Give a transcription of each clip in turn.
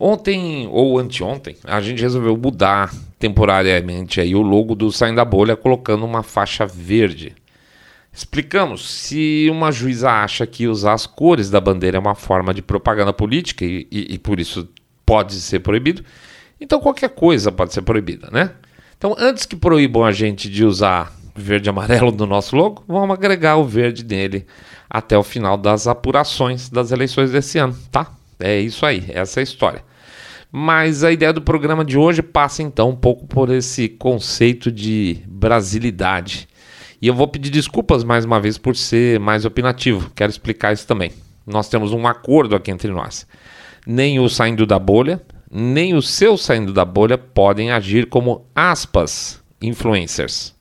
Ontem ou anteontem, a gente resolveu mudar temporariamente aí o logo do Saindo da Bolha colocando uma faixa verde. Explicamos se uma juíza acha que usar as cores da bandeira é uma forma de propaganda política e, e, e por isso pode ser proibido, então qualquer coisa pode ser proibida, né? Então, antes que proíbam a gente de usar verde e amarelo no nosso logo, vamos agregar o verde nele até o final das apurações das eleições desse ano, tá? É isso aí, essa é a história. Mas a ideia do programa de hoje passa então um pouco por esse conceito de brasilidade. E eu vou pedir desculpas mais uma vez por ser mais opinativo, quero explicar isso também. Nós temos um acordo aqui entre nós. Nem o saindo da bolha, nem o seu saindo da bolha podem agir como aspas influencers.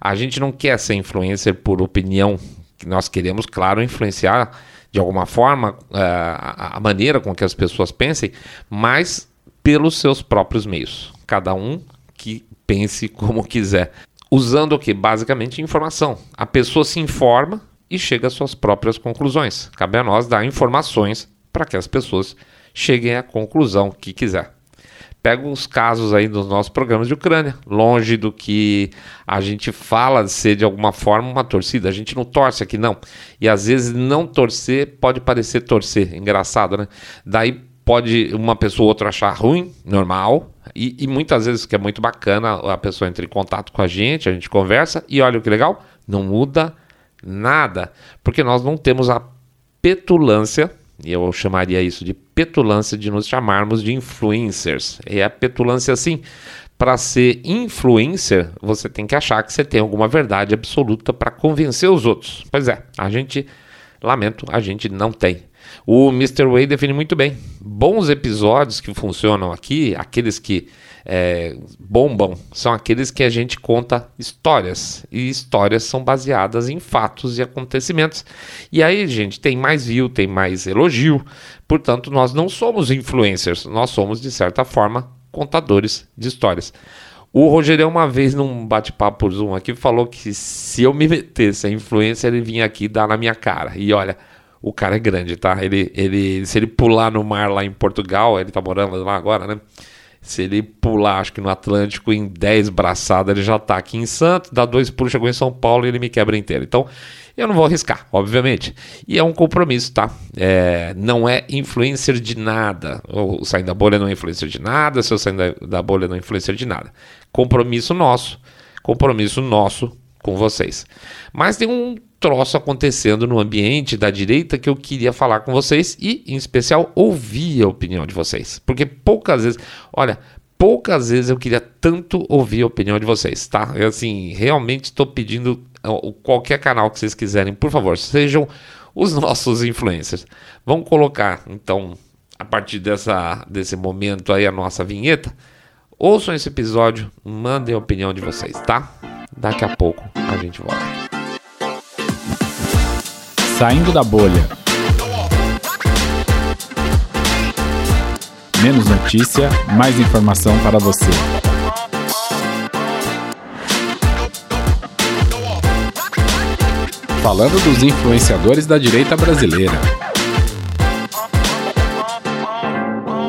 A gente não quer ser influencer por opinião, nós queremos, claro, influenciar de alguma forma uh, a maneira com que as pessoas pensem, mas pelos seus próprios meios. Cada um que pense como quiser. Usando o que? Basicamente informação. A pessoa se informa e chega às suas próprias conclusões. Cabe a nós dar informações para que as pessoas cheguem à conclusão que quiser. Pega os casos aí dos nossos programas de Ucrânia, longe do que a gente fala de ser de alguma forma uma torcida, a gente não torce aqui não. E às vezes não torcer pode parecer torcer, engraçado, né? Daí pode uma pessoa ou outra achar ruim, normal, e, e, muitas vezes que é muito bacana, a pessoa entra em contato com a gente, a gente conversa, e olha que legal, não muda nada, porque nós não temos a petulância e eu chamaria isso de petulância de nos chamarmos de influencers. E a petulância assim, para ser influencer, você tem que achar que você tem alguma verdade absoluta para convencer os outros. Pois é, a gente, lamento, a gente não tem. O Mr. Way define muito bem. Bons episódios que funcionam aqui, aqueles que é, bombam são aqueles que a gente conta histórias. E histórias são baseadas em fatos e acontecimentos. E aí, gente, tem mais view, tem mais elogio. Portanto, nós não somos influencers, nós somos, de certa forma, contadores de histórias. O Rogério, uma vez num bate-papo por Zoom aqui, falou que se eu me metesse a influência, ele vinha aqui dar na minha cara. E olha, o cara é grande, tá? Ele, ele, se ele pular no mar lá em Portugal, ele tá morando lá agora, né? Se ele pular, acho que no Atlântico, em 10 braçadas, ele já está aqui em Santos, dá dois pulos, chegou em São Paulo e ele me quebra inteiro. Então, eu não vou arriscar, obviamente. E é um compromisso, tá? É, não é influencer de nada. O saindo da bolha não é influencer de nada, se eu sair da, da bolha não é influencer de nada. Compromisso nosso, compromisso nosso com vocês. Mas tem um troço acontecendo no ambiente da direita que eu queria falar com vocês e, em especial, ouvir a opinião de vocês. Porque poucas vezes, olha, poucas vezes eu queria tanto ouvir a opinião de vocês, tá? Eu, assim, realmente estou pedindo qualquer canal que vocês quiserem, por favor, sejam os nossos influencers. Vamos colocar, então, a partir dessa, desse momento aí, a nossa vinheta. Ouçam esse episódio, mandem a opinião de vocês, tá? Daqui a pouco a gente volta. Saindo da bolha. Menos notícia, mais informação para você. Falando dos influenciadores da direita brasileira.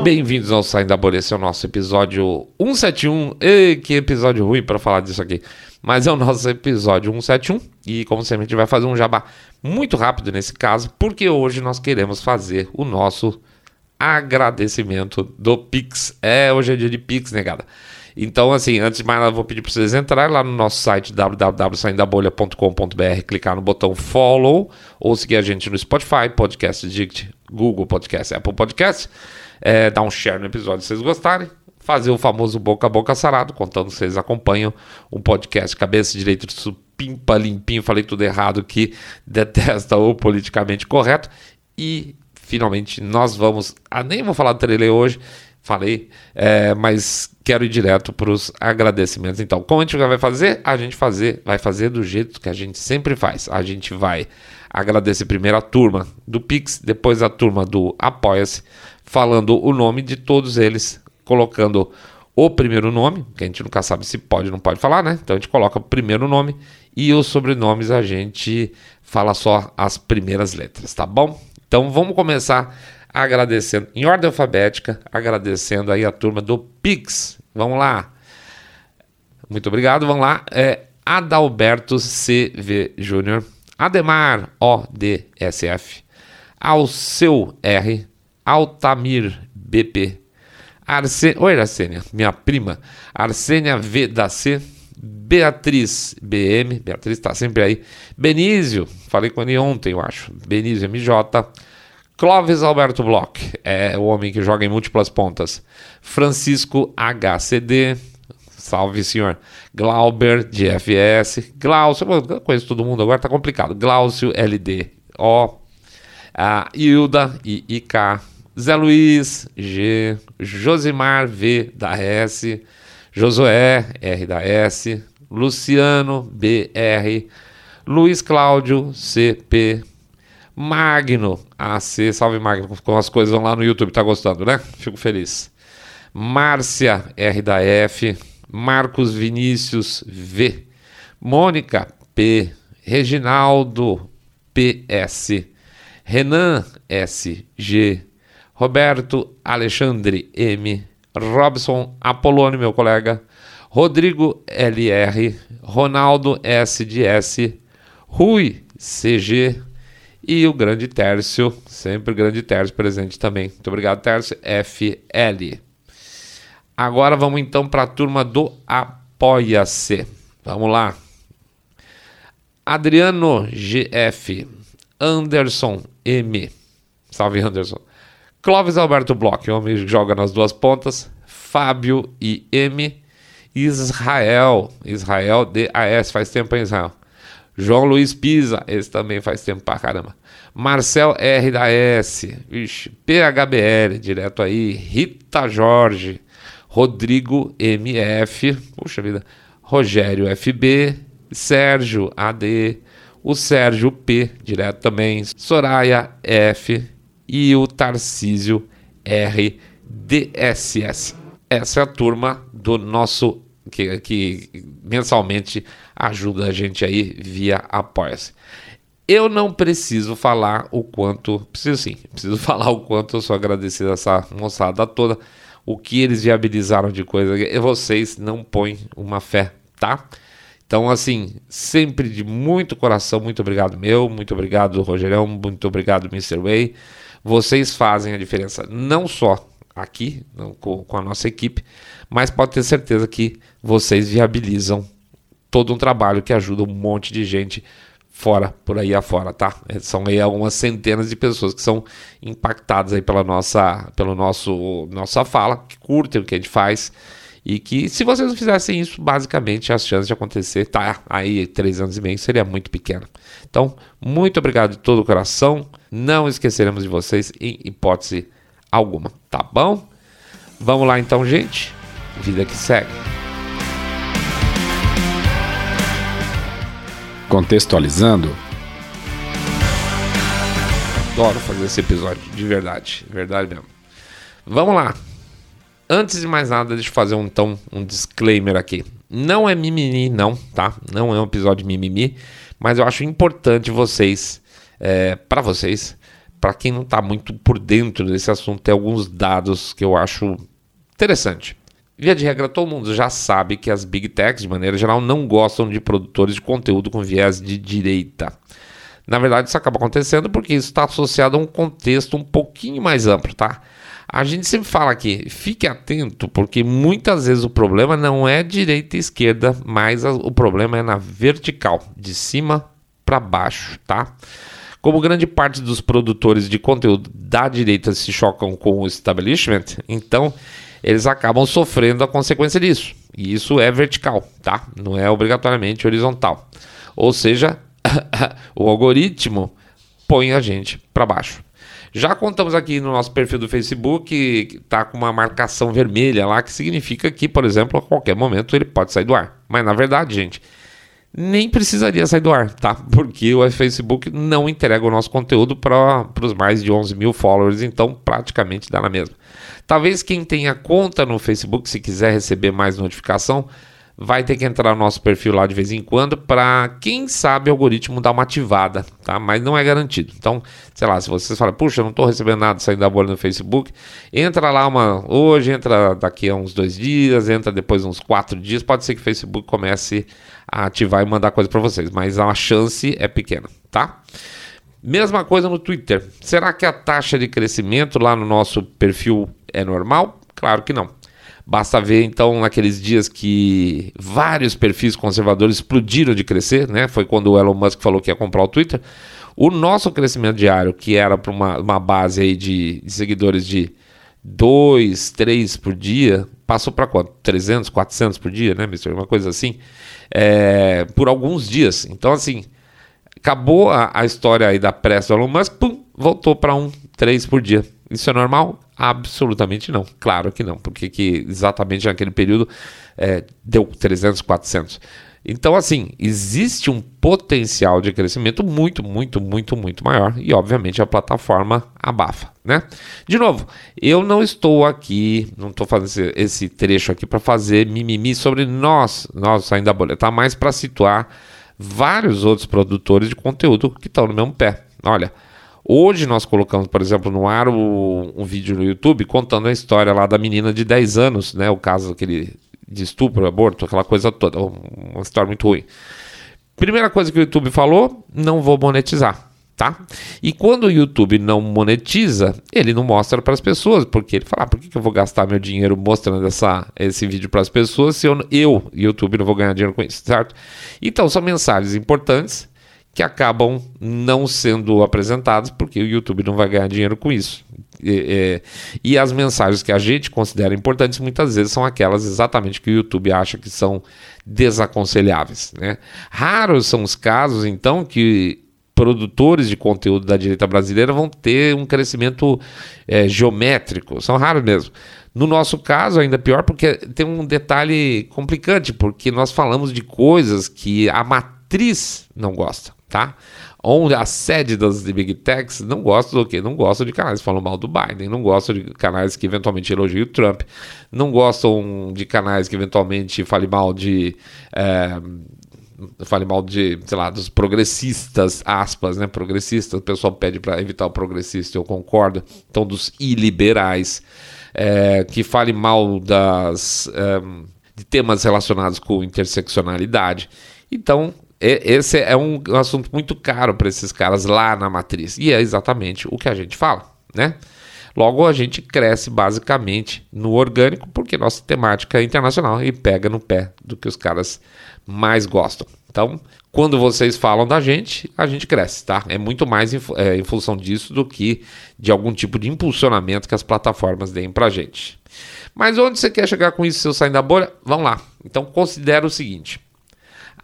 Bem-vindos ao Saindo da Bolha, esse é o nosso episódio 171. Ei, que episódio ruim para falar disso aqui. Mas é o nosso episódio 171 e, como sempre, a gente vai fazer um jabá muito rápido nesse caso, porque hoje nós queremos fazer o nosso agradecimento do Pix. É, hoje é dia de Pix, negada. Então, assim, antes de mais nada, vou pedir para vocês entrarem lá no nosso site www.saindabolha.com.br, clicar no botão follow ou seguir a gente no Spotify, Podcast Dict, Google Podcast, Apple Podcast. É, dar um share no episódio se vocês gostarem fazer o famoso boca a boca sarado, contando vocês acompanham um podcast Cabeça Direito de Supimpa Limpinho, falei tudo errado, que detesta o politicamente correto. E finalmente nós vamos. Ah, nem vou falar do trailer hoje, falei, é, mas quero ir direto para os agradecimentos. Então, como a gente vai fazer? A gente fazer, vai fazer do jeito que a gente sempre faz. A gente vai agradecer primeiro a turma do Pix, depois a turma do Apoia-se, falando o nome de todos eles colocando o primeiro nome, que a gente nunca sabe se pode ou não pode falar, né? Então a gente coloca o primeiro nome e os sobrenomes a gente fala só as primeiras letras, tá bom? Então vamos começar agradecendo em ordem alfabética, agradecendo aí a turma do Pix. Vamos lá. Muito obrigado, vamos lá. É Adalberto CV Júnior, Ademar ODSF, Alceu R, Altamir BP, Arsen... Oi, Arsênia, minha prima, Arsênia V da C, Beatriz BM, Beatriz está sempre aí, Benísio, falei com ele ontem, eu acho, Benísio MJ, Clóvis Alberto Bloch, é o homem que joga em múltiplas pontas, Francisco HCD, salve senhor, Glauber de FS, Glaucio, eu conheço todo mundo agora, tá complicado, Glaucio LD, O, a Hilda e IK, Zé Luiz G, Josimar V da S, Josué R da S, Luciano BR, Luiz Cláudio CP, Magno AC, salve Magno, com as coisas vão lá no YouTube, tá gostando, né? Fico feliz. Márcia R da F, Marcos Vinícius V, Mônica P, Reginaldo PS, Renan SG, Roberto Alexandre M, Robson Apolônio, meu colega, Rodrigo LR, Ronaldo SDS, Rui CG e o grande Tércio, sempre grande Tércio presente também. Muito obrigado, Tércio. FL. Agora vamos então para a turma do Apoia-se. Vamos lá. Adriano GF, Anderson M. Salve, Anderson. Clóvis Alberto Bloch, homem que joga nas duas pontas. Fábio e M. Israel. Israel DAS, faz tempo em Israel. João Luiz Pisa, esse também faz tempo pra caramba. Marcel R da S. Vixe, PHBL, direto aí. Rita Jorge. Rodrigo MF. Puxa vida. Rogério FB. Sérgio AD. O Sérgio P, direto também. Soraya F e o Tarcísio RDSS. Essa é a turma do nosso que, que mensalmente ajuda a gente aí via Apoia-se. Eu não preciso falar o quanto, preciso sim, preciso falar o quanto eu sou agradecido a essa moçada toda, o que eles viabilizaram de coisa, vocês não põem uma fé, tá? Então, assim, sempre de muito coração, muito obrigado meu, muito obrigado Rogerão, muito obrigado Mr. Way. Vocês fazem a diferença não só aqui com, com a nossa equipe, mas pode ter certeza que vocês viabilizam todo um trabalho que ajuda um monte de gente fora, por aí afora, tá? São aí algumas centenas de pessoas que são impactadas aí pela nossa, pelo nosso, nossa fala, que curtem o que a gente faz e que se vocês não fizessem isso, basicamente as chances de acontecer, tá aí três anos e meio, seria muito pequena. Então, muito obrigado de todo o coração. Não esqueceremos de vocês em hipótese alguma, tá bom? Vamos lá então, gente. Vida que segue. Contextualizando. Adoro fazer esse episódio, de verdade, verdade mesmo. Vamos lá. Antes de mais nada, deixa eu fazer um, então, um disclaimer aqui. Não é mimimi, não, tá? Não é um episódio mimimi, mas eu acho importante vocês, é, para vocês, para quem não está muito por dentro desse assunto, ter alguns dados que eu acho interessante. Via de regra, todo mundo já sabe que as big techs, de maneira geral, não gostam de produtores de conteúdo com viés de direita. Na verdade, isso acaba acontecendo porque isso está associado a um contexto um pouquinho mais amplo, tá? A gente sempre fala aqui, fique atento, porque muitas vezes o problema não é direita e esquerda, mas o problema é na vertical, de cima para baixo, tá? Como grande parte dos produtores de conteúdo da direita se chocam com o establishment, então eles acabam sofrendo a consequência disso. E isso é vertical, tá? Não é obrigatoriamente horizontal. Ou seja, o algoritmo põe a gente para baixo. Já contamos aqui no nosso perfil do Facebook que está com uma marcação vermelha lá, que significa que, por exemplo, a qualquer momento ele pode sair do ar. Mas na verdade, gente, nem precisaria sair do ar, tá? Porque o Facebook não entrega o nosso conteúdo para os mais de 11 mil followers, então praticamente dá na mesma. Talvez quem tenha conta no Facebook, se quiser receber mais notificação, vai ter que entrar no nosso perfil lá de vez em quando para, quem sabe, o algoritmo dar uma ativada, tá? Mas não é garantido. Então, sei lá, se vocês falam, puxa, não estou recebendo nada saindo da bolha no Facebook, entra lá uma hoje, entra daqui a uns dois dias, entra depois uns quatro dias, pode ser que o Facebook comece a ativar e mandar coisa para vocês, mas a chance é pequena, tá? Mesma coisa no Twitter. Será que a taxa de crescimento lá no nosso perfil é normal? Claro que não. Basta ver então naqueles dias que vários perfis conservadores explodiram de crescer, né? Foi quando o Elon Musk falou que ia comprar o Twitter. O nosso crescimento diário, que era para uma, uma, base aí de, de seguidores de 2, 3 por dia, passou para quanto? 300, 400 por dia, né, Mister? Uma coisa assim, é, por alguns dias. Então, assim, acabou a, a história aí da pressa do Elon Musk, pum, voltou para um, 3 por dia. Isso é normal? Absolutamente não. Claro que não, porque que exatamente naquele período é, deu 300, 400. Então, assim, existe um potencial de crescimento muito, muito, muito, muito maior e, obviamente, a plataforma abafa, né? De novo, eu não estou aqui, não estou fazendo esse, trecho aqui para fazer mimimi sobre nós, nós saindo da bolha, tá? Mais para situar vários outros produtores de conteúdo que estão no mesmo pé. Olha, Hoje nós colocamos, por exemplo, no ar o, um vídeo no YouTube contando a história lá da menina de 10 anos, né? O caso aquele de estupro, aborto, aquela coisa toda. Uma história muito ruim. Primeira coisa que o YouTube falou: não vou monetizar. Tá? E quando o YouTube não monetiza, ele não mostra para as pessoas, porque ele fala: ah, por que, que eu vou gastar meu dinheiro mostrando essa, esse vídeo para as pessoas se eu, eu, YouTube, não vou ganhar dinheiro com isso, certo? Então são mensagens importantes que acabam não sendo apresentados porque o YouTube não vai ganhar dinheiro com isso. E, e, e, as mensagens que a gente considera importantes muitas vezes são aquelas exatamente que o YouTube acha que são desaconselháveis. Né? Raros são os casos, então, que produtores de conteúdo da direita brasileira vão ter um crescimento é, geométrico, são raros mesmo. No nosso caso, ainda pior, porque tem um detalhe complicante, porque nós falamos de coisas que a matriz não gosta tá? Onde a sede das Big Techs não gosta do quê? Não gosta de canais que falam mal do Biden, não gosta de canais que eventualmente elogiam o Trump, não gostam de canais que eventualmente falem mal de. É, fale mal de, sei lá, dos progressistas, aspas, né? Progressistas, o pessoal pede para evitar o progressista, eu concordo. Então, dos iliberais, é, que fale mal das, é, de temas relacionados com interseccionalidade. Então, esse é um assunto muito caro para esses caras lá na matriz. E é exatamente o que a gente fala, né? Logo, a gente cresce basicamente no orgânico, porque nossa temática é internacional e pega no pé do que os caras mais gostam. Então, quando vocês falam da gente, a gente cresce, tá? É muito mais em, é, em função disso do que de algum tipo de impulsionamento que as plataformas deem pra gente. Mas onde você quer chegar com isso, seu saindo da bolha? Vamos lá. Então, considera o seguinte.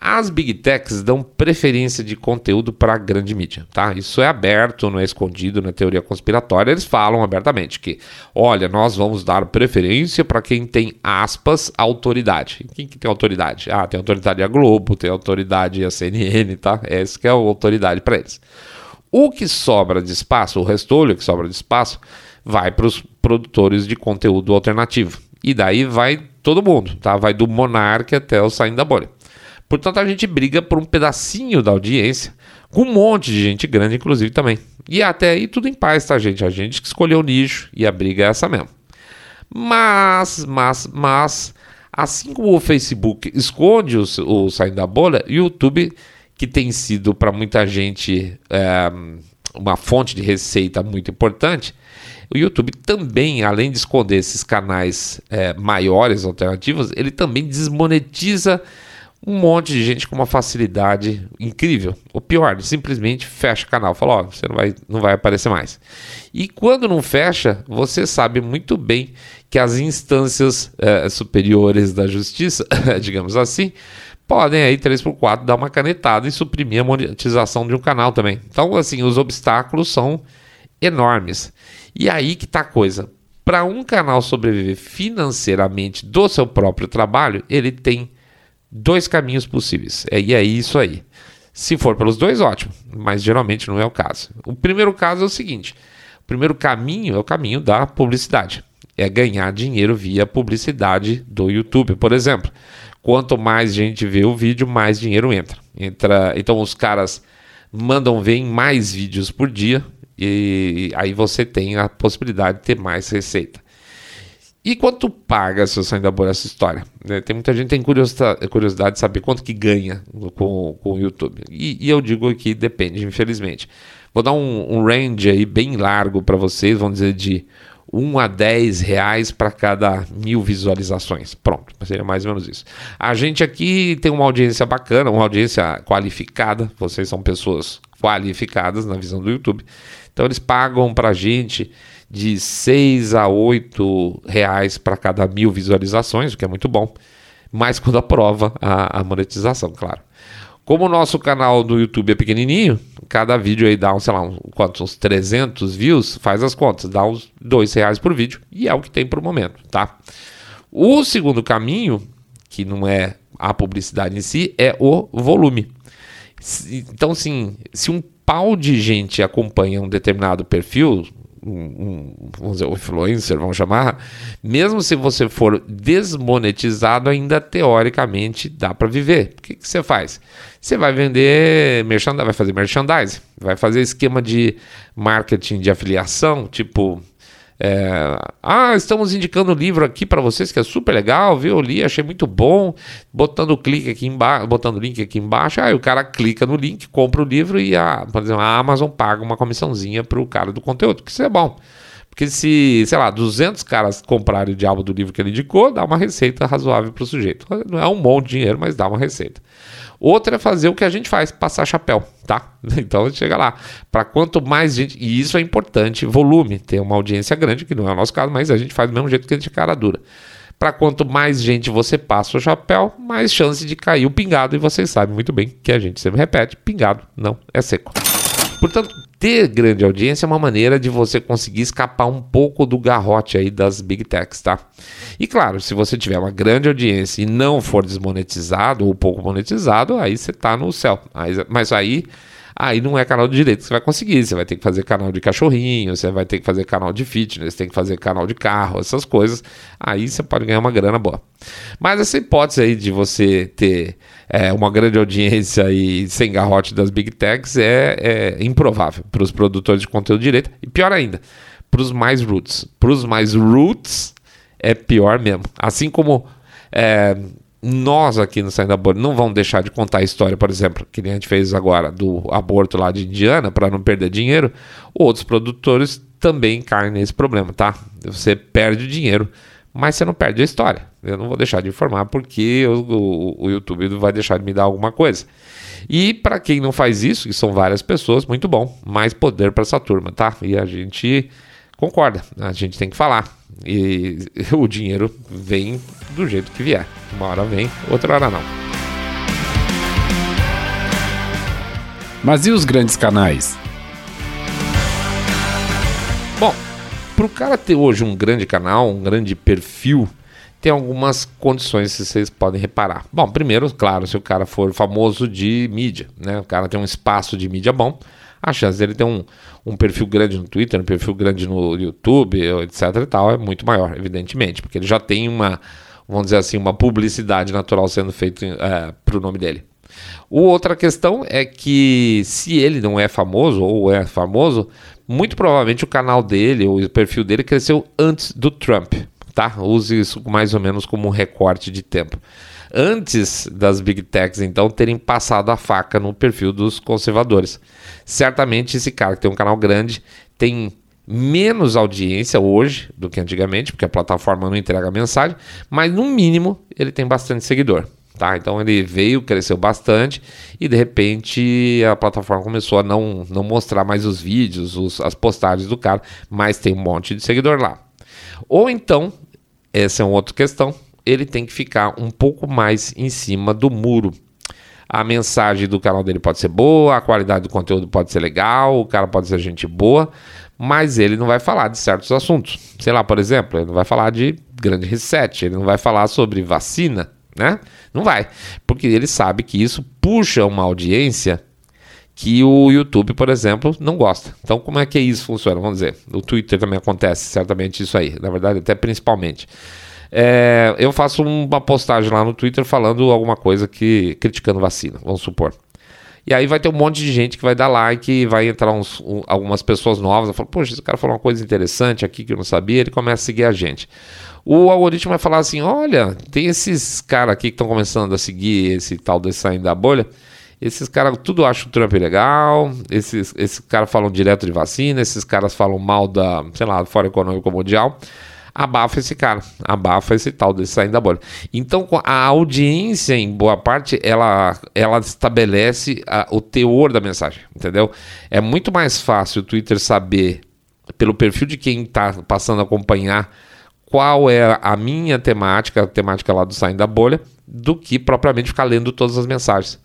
As big techs dão preferência de conteúdo para a grande mídia, tá? Isso é aberto, não é escondido na teoria conspiratória. Eles falam abertamente que, olha, nós vamos dar preferência para quem tem aspas autoridade. Quem que tem autoridade? Ah, tem autoridade a Globo, tem autoridade a CNN, tá? Essa que é a autoridade para eles. O que sobra de espaço, o restolho que sobra de espaço, vai para os produtores de conteúdo alternativo. E daí vai todo mundo, tá? Vai do monarca até o saindo da bolha. Portanto, a gente briga por um pedacinho da audiência, com um monte de gente grande, inclusive, também. E até aí tudo em paz, tá, gente? A gente que escolheu o nicho e a briga é essa mesmo. Mas, mas, mas, assim como o Facebook esconde o, o saindo da bolha, o YouTube, que tem sido para muita gente é, uma fonte de receita muito importante, o YouTube também, além de esconder esses canais é, maiores, alternativos, ele também desmonetiza um monte de gente com uma facilidade incrível. O pior, simplesmente fecha o canal. Fala, ó, você não vai, não vai aparecer mais. E quando não fecha, você sabe muito bem que as instâncias é, superiores da justiça, digamos assim, podem aí 3x4 dar uma canetada e suprimir a monetização de um canal também. Então, assim, os obstáculos são enormes. E aí que tá a coisa. Para um canal sobreviver financeiramente do seu próprio trabalho, ele tem dois caminhos possíveis. É, e é isso aí. Se for pelos dois, ótimo, mas geralmente não é o caso. O primeiro caso é o seguinte: o primeiro caminho é o caminho da publicidade. É ganhar dinheiro via publicidade do YouTube, por exemplo. Quanto mais gente vê o vídeo, mais dinheiro entra. entra então os caras mandam ver em mais vídeos por dia e aí você tem a possibilidade de ter mais receita. E quanto paga se você ainda por essa história? Né? Tem muita gente que tem curiosidade, de saber quanto que ganha com, com o YouTube. E, e eu digo que depende, infelizmente. Vou dar um, um range aí bem largo para vocês, vamos dizer de 1 a 10 reais para cada mil visualizações. Pronto, seria mais ou menos isso. A gente aqui tem uma audiência bacana, uma audiência qualificada. Vocês são pessoas qualificadas na visão do YouTube. Então eles pagam para a gente de 6 a 8 reais para cada mil visualizações, o que é muito bom, mas quando aprova a, a monetização, claro. Como o nosso canal do YouTube é pequenininho, cada vídeo aí dá, um, sei lá, um, quantos, uns 300 views, faz as contas, dá uns 2 reais por vídeo, e é o que tem por momento, tá? O segundo caminho, que não é a publicidade em si, é o volume. Então, assim, se um pau de gente acompanha um determinado perfil, um, vamos dizer, um influencer, vamos chamar, mesmo se você for desmonetizado, ainda teoricamente dá para viver. O que, que você faz? Você vai vender merchandising, vai fazer merchandising, vai fazer esquema de marketing de afiliação, tipo é, ah, estamos indicando o livro aqui para vocês que é super legal, viu? Eu li, achei muito bom. Botando o clique aqui embaixo, botando o link aqui embaixo, aí o cara clica no link, compra o livro e a, por exemplo, a Amazon paga uma comissãozinha para o cara do conteúdo, que isso é bom. Porque se, sei lá, 200 caras comprarem o diabo do livro que ele indicou, dá uma receita razoável para o sujeito. Não é um monte de dinheiro, mas dá uma receita. Outra é fazer o que a gente faz, passar chapéu, tá? Então chega lá. Para quanto mais gente. E isso é importante, volume, ter uma audiência grande, que não é o nosso caso, mas a gente faz do mesmo jeito que a gente cara dura. Para quanto mais gente você passa o chapéu, mais chance de cair o pingado. E vocês sabem muito bem que a gente sempre repete: pingado não é seco. Portanto, ter grande audiência é uma maneira de você conseguir escapar um pouco do garrote aí das big techs, tá? E claro, se você tiver uma grande audiência e não for desmonetizado ou pouco monetizado, aí você tá no céu. Mas aí aí não é canal de direito que você vai conseguir. Você vai ter que fazer canal de cachorrinho, você vai ter que fazer canal de fitness, tem que fazer canal de carro, essas coisas. Aí você pode ganhar uma grana boa. Mas essa hipótese aí de você ter é, uma grande audiência e sem garrote das big techs é, é improvável para os produtores de conteúdo direito. E pior ainda, para os mais roots. Para os mais roots é pior mesmo. Assim como é, nós aqui no Saindo Bolha não vamos deixar de contar a história, por exemplo, que a gente fez agora do aborto lá de Indiana para não perder dinheiro, outros produtores também caem nesse problema, tá? Você perde dinheiro, mas você não perde a história. Eu não vou deixar de informar porque o, o, o YouTube vai deixar de me dar alguma coisa. E para quem não faz isso, que são várias pessoas, muito bom, mais poder para essa turma, tá? E a gente concorda, a gente tem que falar. E o dinheiro vem do jeito que vier. Uma hora vem, outra hora não. Mas e os grandes canais? Bom, para o cara ter hoje um grande canal, um grande perfil, tem algumas condições que vocês podem reparar. Bom, primeiro, claro, se o cara for famoso de mídia, né? O cara tem um espaço de mídia bom, a chance dele ter um, um perfil grande no Twitter, um perfil grande no YouTube, etc e tal, é muito maior, evidentemente, porque ele já tem uma, vamos dizer assim, uma publicidade natural sendo feita é, para o nome dele. Outra questão é que se ele não é famoso ou é famoso, muito provavelmente o canal dele, o perfil dele cresceu antes do Trump, tá? Use isso mais ou menos como um recorte de tempo antes das big techs, então, terem passado a faca no perfil dos conservadores. Certamente esse cara que tem um canal grande tem menos audiência hoje do que antigamente, porque a plataforma não entrega mensagem, mas no mínimo ele tem bastante seguidor. Tá? Então ele veio, cresceu bastante e de repente a plataforma começou a não, não mostrar mais os vídeos, os, as postagens do cara, mas tem um monte de seguidor lá. Ou então, essa é uma outra questão, ele tem que ficar um pouco mais em cima do muro. A mensagem do canal dele pode ser boa, a qualidade do conteúdo pode ser legal, o cara pode ser gente boa, mas ele não vai falar de certos assuntos. Sei lá, por exemplo, ele não vai falar de grande reset, ele não vai falar sobre vacina, né? Não vai, porque ele sabe que isso puxa uma audiência que o YouTube, por exemplo, não gosta. Então, como é que isso funciona? Vamos dizer, o Twitter também acontece certamente isso aí, na verdade, até principalmente. É, eu faço uma postagem lá no Twitter falando alguma coisa que criticando vacina, vamos supor. E aí vai ter um monte de gente que vai dar like vai entrar uns, um, algumas pessoas novas. Falar, poxa, esse cara falou uma coisa interessante aqui que eu não sabia. Ele começa a seguir a gente. O algoritmo vai falar assim: olha, tem esses caras aqui que estão começando a seguir esse tal desse saindo da bolha. Esses caras tudo acham o Trump legal, esses, esses caras falam direto de vacina, esses caras falam mal da, sei lá, do Fórum Econômico Mundial abafa esse cara, abafa esse tal desse saindo da bolha. Então a audiência, em boa parte, ela, ela estabelece a, o teor da mensagem, entendeu? É muito mais fácil o Twitter saber, pelo perfil de quem está passando a acompanhar, qual é a minha temática, a temática lá do saindo da bolha, do que propriamente ficar lendo todas as mensagens.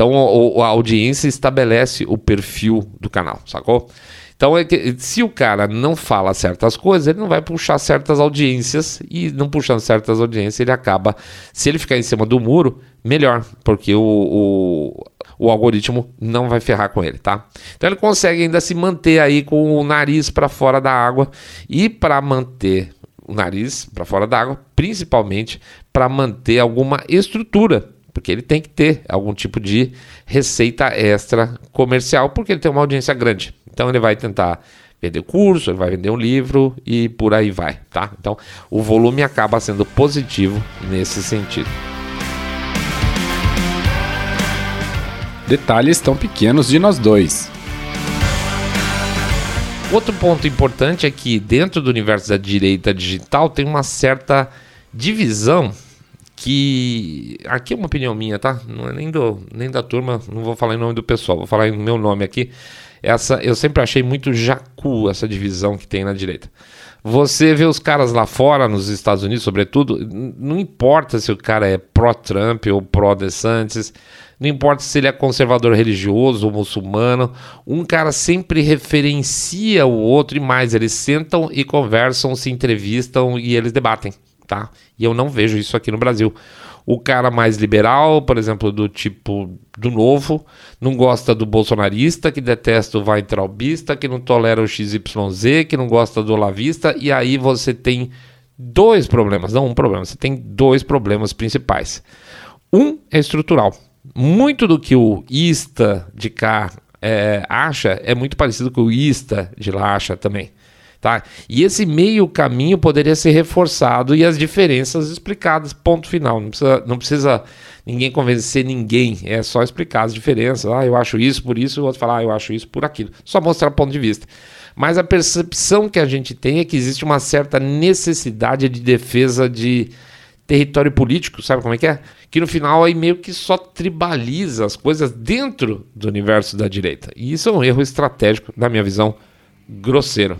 Então a audiência estabelece o perfil do canal, sacou? Então, é que, se o cara não fala certas coisas, ele não vai puxar certas audiências e não puxando certas audiências, ele acaba, se ele ficar em cima do muro, melhor, porque o, o, o algoritmo não vai ferrar com ele, tá? Então ele consegue ainda se manter aí com o nariz para fora da água e para manter o nariz para fora da água, principalmente para manter alguma estrutura porque ele tem que ter algum tipo de receita extra comercial, porque ele tem uma audiência grande. Então ele vai tentar vender curso, ele vai vender um livro e por aí vai, tá? Então o volume acaba sendo positivo nesse sentido. Detalhes tão pequenos de nós dois. Outro ponto importante é que dentro do universo da direita digital tem uma certa divisão que aqui é uma opinião minha, tá? Não é nem do nem da turma, não vou falar em nome do pessoal, vou falar em meu nome aqui essa eu sempre achei muito jacu essa divisão que tem na direita. Você vê os caras lá fora, nos Estados Unidos, sobretudo, não importa se o cara é pró-Trump ou pró-DeSantis, não importa se ele é conservador religioso ou muçulmano, um cara sempre referencia o outro e mais, eles sentam e conversam, se entrevistam e eles debatem, tá? E eu não vejo isso aqui no Brasil. O cara mais liberal, por exemplo, do tipo do novo, não gosta do bolsonarista, que detesta o Weintraubista, que não tolera o XYZ, que não gosta do olavista, e aí você tem dois problemas, não um problema, você tem dois problemas principais. Um é estrutural. Muito do que o ISTA de cá é, acha é muito parecido com o ISTA de lá acha também. Tá? E esse meio caminho poderia ser reforçado e as diferenças explicadas, ponto final. Não precisa, não precisa ninguém convencer ninguém, é só explicar as diferenças. Ah, eu acho isso por isso, o outro fala, ah, eu acho isso por aquilo. Só mostrar ponto de vista. Mas a percepção que a gente tem é que existe uma certa necessidade de defesa de território político, sabe como é que é? Que no final aí meio que só tribaliza as coisas dentro do universo da direita. E isso é um erro estratégico, na minha visão, grosseiro.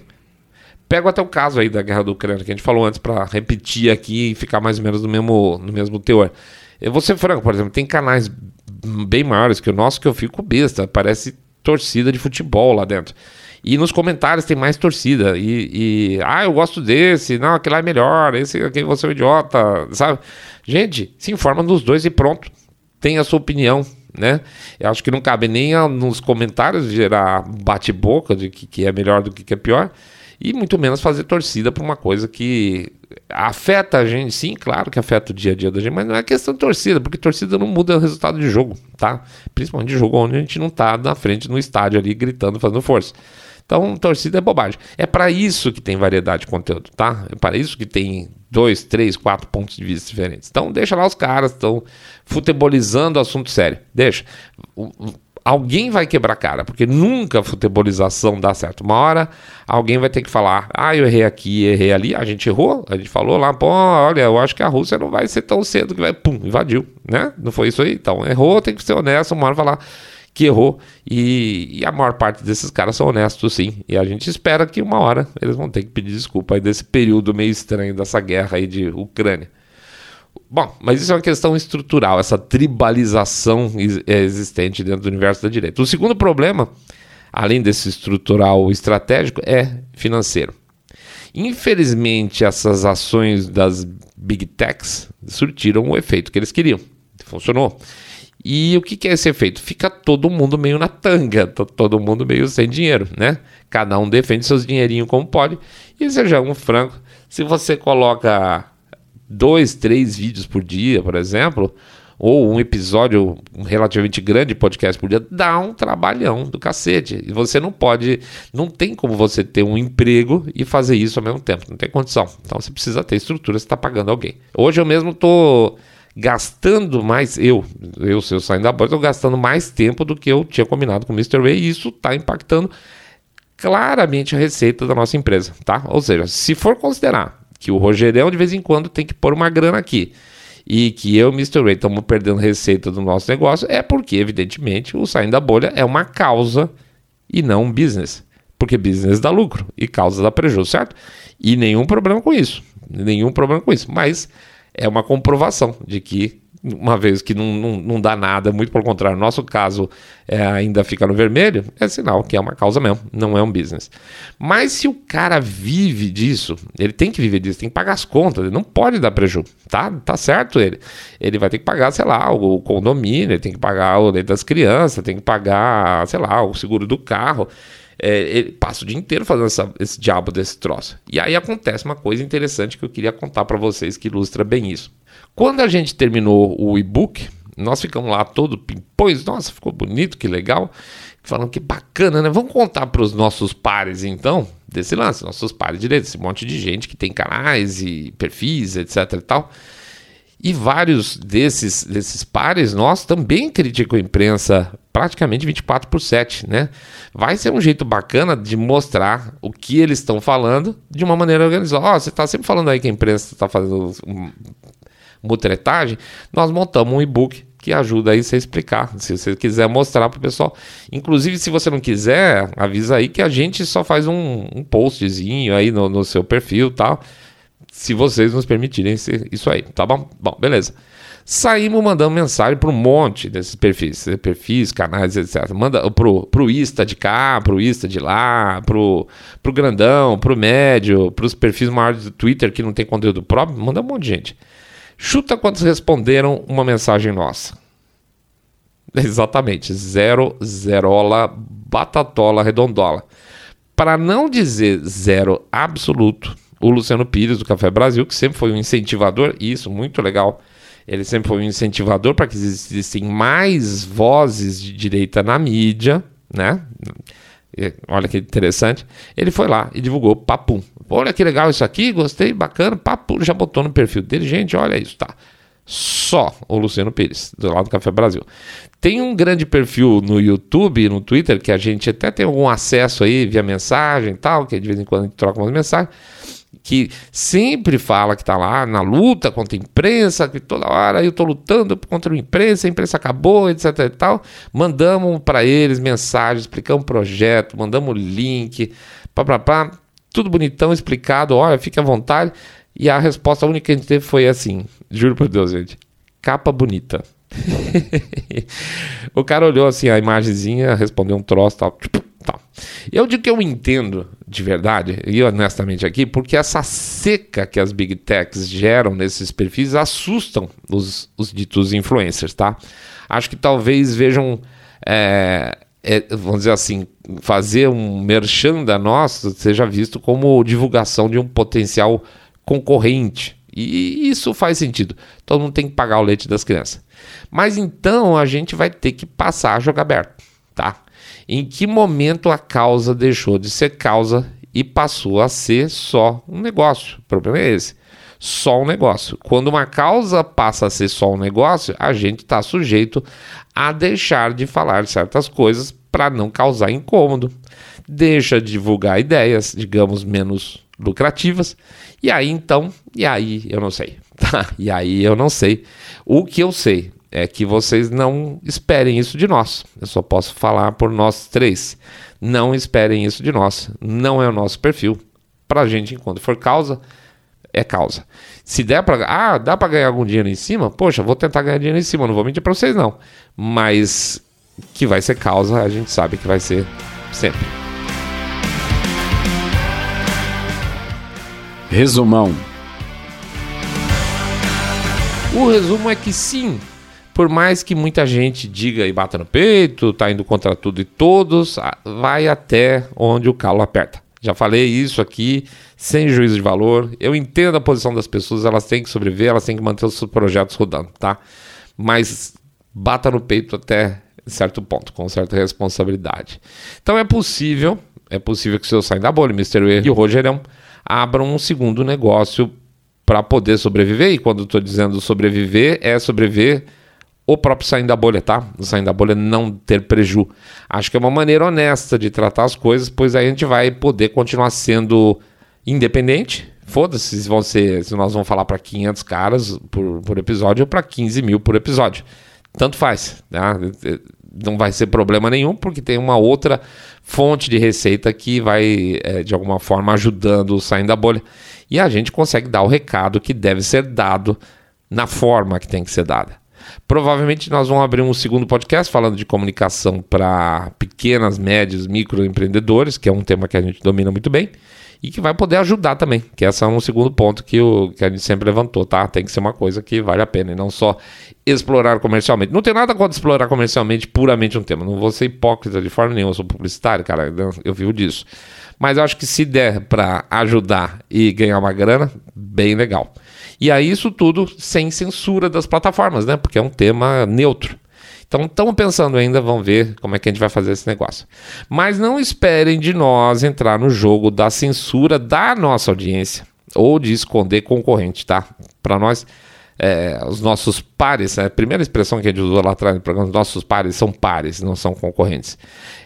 Pego até o caso aí da guerra da Ucrânia que a gente falou antes para repetir aqui e ficar mais ou menos no mesmo, no mesmo teor. Eu vou ser franco, por exemplo, tem canais bem maiores que o nosso que eu fico besta, parece torcida de futebol lá dentro. E nos comentários tem mais torcida. E, e, ah, eu gosto desse, não, aquele lá é melhor, esse aqui você é um idiota, sabe? Gente, se informa dos dois e pronto. Tem a sua opinião, né? Eu acho que não cabe nem a, nos comentários gerar bate-boca de que, que é melhor do que, que é pior e muito menos fazer torcida para uma coisa que afeta a gente, sim, claro que afeta o dia a dia da gente, mas não é questão de torcida, porque torcida não muda o resultado de jogo, tá? Principalmente de jogo onde a gente não tá na frente no estádio ali gritando, fazendo força. Então, torcida é bobagem. É para isso que tem variedade de conteúdo, tá? É para isso que tem dois, três, quatro pontos de vista diferentes. Então, deixa lá os caras, estão futebolizando o assunto sério. Deixa alguém vai quebrar cara, porque nunca a futebolização dá certo. Uma hora alguém vai ter que falar: ah, eu errei aqui, errei ali. A gente errou, a gente falou lá, pô, olha, eu acho que a Rússia não vai ser tão cedo que vai, pum, invadiu, né? Não foi isso aí? Então, errou, tem que ser honesto, uma hora falar que errou. E, e, a maior parte desses caras são honestos, sim. E a gente espera que uma hora eles vão ter que pedir desculpa aí desse período meio estranho dessa guerra aí de Ucrânia. Bom, mas isso é uma questão estrutural, essa tribalização é existente dentro do universo da direita. O segundo problema, além desse estrutural estratégico, é financeiro. Infelizmente, essas ações das big techs surtiram o efeito que eles queriam. Funcionou. E o que é esse efeito? Fica todo mundo meio na tanga, todo mundo meio sem dinheiro, né? Cada um defende seus dinheirinhos como pode. E seja um franco, se você coloca dois, três vídeos por dia, por exemplo, ou um episódio relativamente grande de podcast por dia, dá um trabalhão do cacete. E você não pode, não tem como você ter um emprego e fazer isso ao mesmo tempo, não tem condição. Então você precisa ter estrutura, você está pagando alguém. Hoje eu mesmo estou gastando mais, eu, eu, se eu saindo da bolsa, estou gastando mais tempo do que eu tinha combinado com o Mr. Way e isso está impactando claramente a receita da nossa empresa, tá? Ou seja, se for considerar que o Rogerão de vez em quando tem que pôr uma grana aqui e que eu e o Mr. Ray estamos perdendo receita do nosso negócio, é porque, evidentemente, o saindo da bolha é uma causa e não um business. Porque business dá lucro e causa dá prejuízo, certo? E nenhum problema com isso. Nenhum problema com isso. Mas é uma comprovação de que uma vez que não, não, não dá nada, muito pelo contrário, no nosso caso é, ainda fica no vermelho, é sinal que é uma causa mesmo, não é um business. Mas se o cara vive disso, ele tem que viver disso, tem que pagar as contas, ele não pode dar prejuízo, tá? Tá certo ele. Ele vai ter que pagar, sei lá, o condomínio, ele tem que pagar o leite das crianças, tem que pagar, sei lá, o seguro do carro. É, ele passa o dia inteiro fazendo essa, esse diabo desse troço. E aí acontece uma coisa interessante que eu queria contar para vocês que ilustra bem isso. Quando a gente terminou o e-book, nós ficamos lá todo pimpões, nossa, ficou bonito, que legal. Falando que bacana, né? Vamos contar para os nossos pares, então, desse lance, nossos pares direitos, esse monte de gente que tem canais e perfis, etc e tal. E vários desses, desses pares nós também criticam a imprensa praticamente 24 por 7, né? Vai ser um jeito bacana de mostrar o que eles estão falando de uma maneira organizada. Ó, oh, você está sempre falando aí que a imprensa está fazendo mutretagem, nós montamos um e-book que ajuda aí você a explicar, se você quiser mostrar para o pessoal. Inclusive, se você não quiser, avisa aí que a gente só faz um, um postzinho aí no, no seu perfil tal, se vocês nos permitirem isso aí, tá bom? Bom, beleza. Saímos mandando mensagem para um monte desses perfis, perfis, canais, etc. Manda pro, pro Insta de cá, pro Insta de lá, pro, pro grandão, pro médio, pros perfis maiores do Twitter que não tem conteúdo próprio, manda um monte de gente. Chuta quantos responderam uma mensagem nossa. Exatamente, zero, zerola, batatola, redondola. Para não dizer zero absoluto, o Luciano Pires, do Café Brasil, que sempre foi um incentivador, isso, muito legal. Ele sempre foi um incentivador para que existissem mais vozes de direita na mídia, né? Olha que interessante. Ele foi lá e divulgou, papum. Olha que legal isso aqui, gostei, bacana, papo, já botou no perfil dele. Gente, olha isso, tá. Só o Luciano Pires, do lado do Café Brasil. Tem um grande perfil no YouTube, no Twitter, que a gente até tem algum acesso aí via mensagem e tal, que de vez em quando a gente troca umas mensagens que sempre fala que está lá na luta contra a imprensa, que toda hora eu estou lutando contra a imprensa, a imprensa acabou, etc e tal. Mandamos para eles mensagem, explicamos o projeto, mandamos link, pá, pá, pá, tudo bonitão, explicado, olha, fique à vontade. E a resposta única que a gente teve foi assim, juro por Deus, gente, capa bonita. o cara olhou assim a imagenzinha, respondeu um troço tal, tipo, Tá. Eu digo que eu entendo de verdade, e honestamente aqui, porque essa seca que as big techs geram nesses perfis assustam os, os ditos influencers, tá? Acho que talvez vejam, é, é, vamos dizer assim, fazer um merchan da nossa seja visto como divulgação de um potencial concorrente. E isso faz sentido. Todo mundo tem que pagar o leite das crianças. Mas então a gente vai ter que passar a jogar aberto, tá? Em que momento a causa deixou de ser causa e passou a ser só um negócio? O problema é esse. Só um negócio. Quando uma causa passa a ser só um negócio, a gente está sujeito a deixar de falar certas coisas para não causar incômodo. Deixa de divulgar ideias, digamos, menos lucrativas. E aí então, e aí eu não sei. Tá? E aí eu não sei. O que eu sei é que vocês não esperem isso de nós. Eu só posso falar por nós três. Não esperem isso de nós. Não é o nosso perfil. Para a gente, enquanto for causa, é causa. Se der para, ah, dá para ganhar algum dinheiro em cima, poxa, vou tentar ganhar dinheiro em cima. Não vou mentir para vocês não. Mas que vai ser causa, a gente sabe que vai ser sempre. Resumão. O resumo é que sim, por mais que muita gente diga e bata no peito, tá indo contra tudo e todos, vai até onde o calo aperta. Já falei isso aqui, sem juízo de valor. Eu entendo a posição das pessoas, elas têm que sobreviver, elas têm que manter os seus projetos rodando, tá? Mas bata no peito até certo ponto, com certa responsabilidade. Então é possível, é possível que o seu saia da bolha, Mr. E o Rogerão abram um segundo negócio para poder sobreviver. E quando estou dizendo sobreviver, é sobreviver o próprio saindo da bolha, tá? Saindo da bolha não ter preju. Acho que é uma maneira honesta de tratar as coisas, pois aí a gente vai poder continuar sendo independente. Foda-se se, vão ser, se nós vamos falar para 500 caras por, por episódio ou para 15 mil por episódio. Tanto faz, tá? não vai ser problema nenhum, porque tem uma outra fonte de receita que vai, é, de alguma forma, ajudando o saindo da bolha. E a gente consegue dar o recado que deve ser dado na forma que tem que ser dada. Provavelmente nós vamos abrir um segundo podcast falando de comunicação para pequenas, médias, microempreendedores, que é um tema que a gente domina muito bem e que vai poder ajudar também, que esse é um segundo ponto que, o, que a gente sempre levantou, tá? Tem que ser uma coisa que vale a pena e não só explorar comercialmente. Não tem nada contra explorar comercialmente puramente um tema, não vou ser hipócrita de forma nenhuma, eu sou publicitário, cara, eu vivo disso. Mas eu acho que se der para ajudar e ganhar uma grana, bem legal. E aí isso tudo sem censura das plataformas, né? Porque é um tema neutro. Então estamos pensando ainda, vamos ver como é que a gente vai fazer esse negócio. Mas não esperem de nós entrar no jogo da censura da nossa audiência ou de esconder concorrente, tá? Para nós, é, os nossos pares, a primeira expressão que a gente usou lá atrás no programa, os nossos pares são pares, não são concorrentes.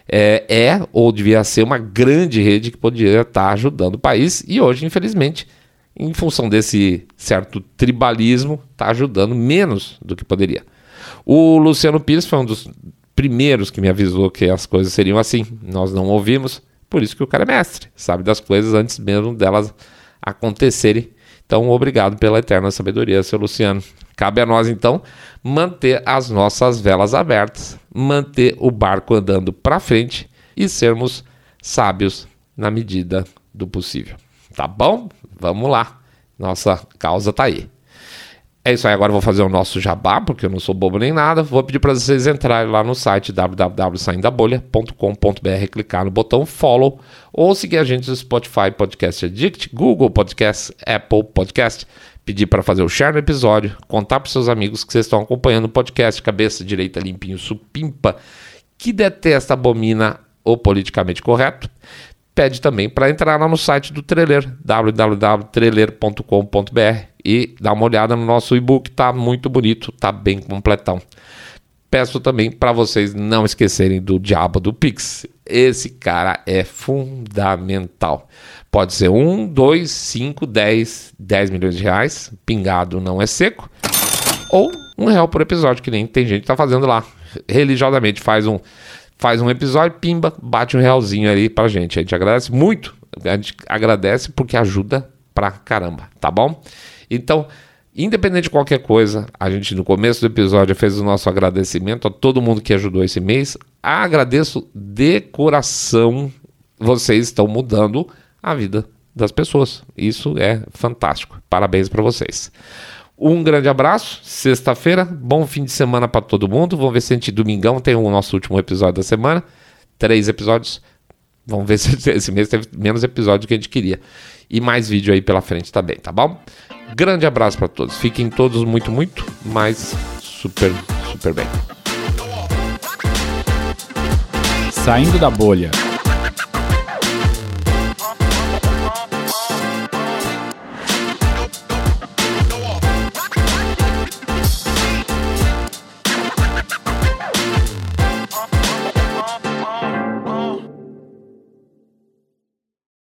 É, é ou devia ser uma grande rede que poderia estar ajudando o país e hoje, infelizmente, em função desse certo tribalismo, está ajudando menos do que poderia. O Luciano Pires foi um dos primeiros que me avisou que as coisas seriam assim. Nós não ouvimos, por isso que o cara é mestre, sabe das coisas antes mesmo delas acontecerem. Então, obrigado pela eterna sabedoria, seu Luciano. Cabe a nós, então, manter as nossas velas abertas, manter o barco andando para frente e sermos sábios na medida do possível. Tá bom? Vamos lá. Nossa causa tá aí. É isso aí, agora vou fazer o nosso jabá, porque eu não sou bobo nem nada. Vou pedir para vocês entrarem lá no site www.saindabolha.com.br, clicar no botão follow ou seguir a gente no Spotify Podcast Addict, Google Podcast, Apple Podcast. Pedir para fazer o share no episódio, contar para seus amigos que vocês estão acompanhando o podcast Cabeça Direita Limpinho Supimpa, que detesta, abomina o politicamente correto pede também para entrar lá no site do Trailer, www.trailer.com.br e dar uma olhada no nosso e-book, tá muito bonito, tá bem completão. Peço também para vocês não esquecerem do Diabo do Pix. Esse cara é fundamental. Pode ser um, dois, cinco, dez, dez milhões de reais. Pingado não é seco. Ou um real por episódio, que nem tem gente que tá fazendo lá. Religiosamente faz um faz um episódio, pimba, bate um realzinho ali pra gente. A gente agradece muito, a gente agradece porque ajuda pra caramba, tá bom? Então, independente de qualquer coisa, a gente no começo do episódio fez o nosso agradecimento a todo mundo que ajudou esse mês. Agradeço de coração, vocês estão mudando a vida das pessoas. Isso é fantástico. Parabéns para vocês. Um grande abraço, sexta-feira, bom fim de semana para todo mundo. Vamos ver se a gente domingão tem o nosso último episódio da semana. Três episódios. Vamos ver se esse mês teve menos episódio que a gente queria. E mais vídeo aí pela frente também, tá bom? Grande abraço para todos. Fiquem todos muito, muito, mas super, super bem. Saindo da bolha.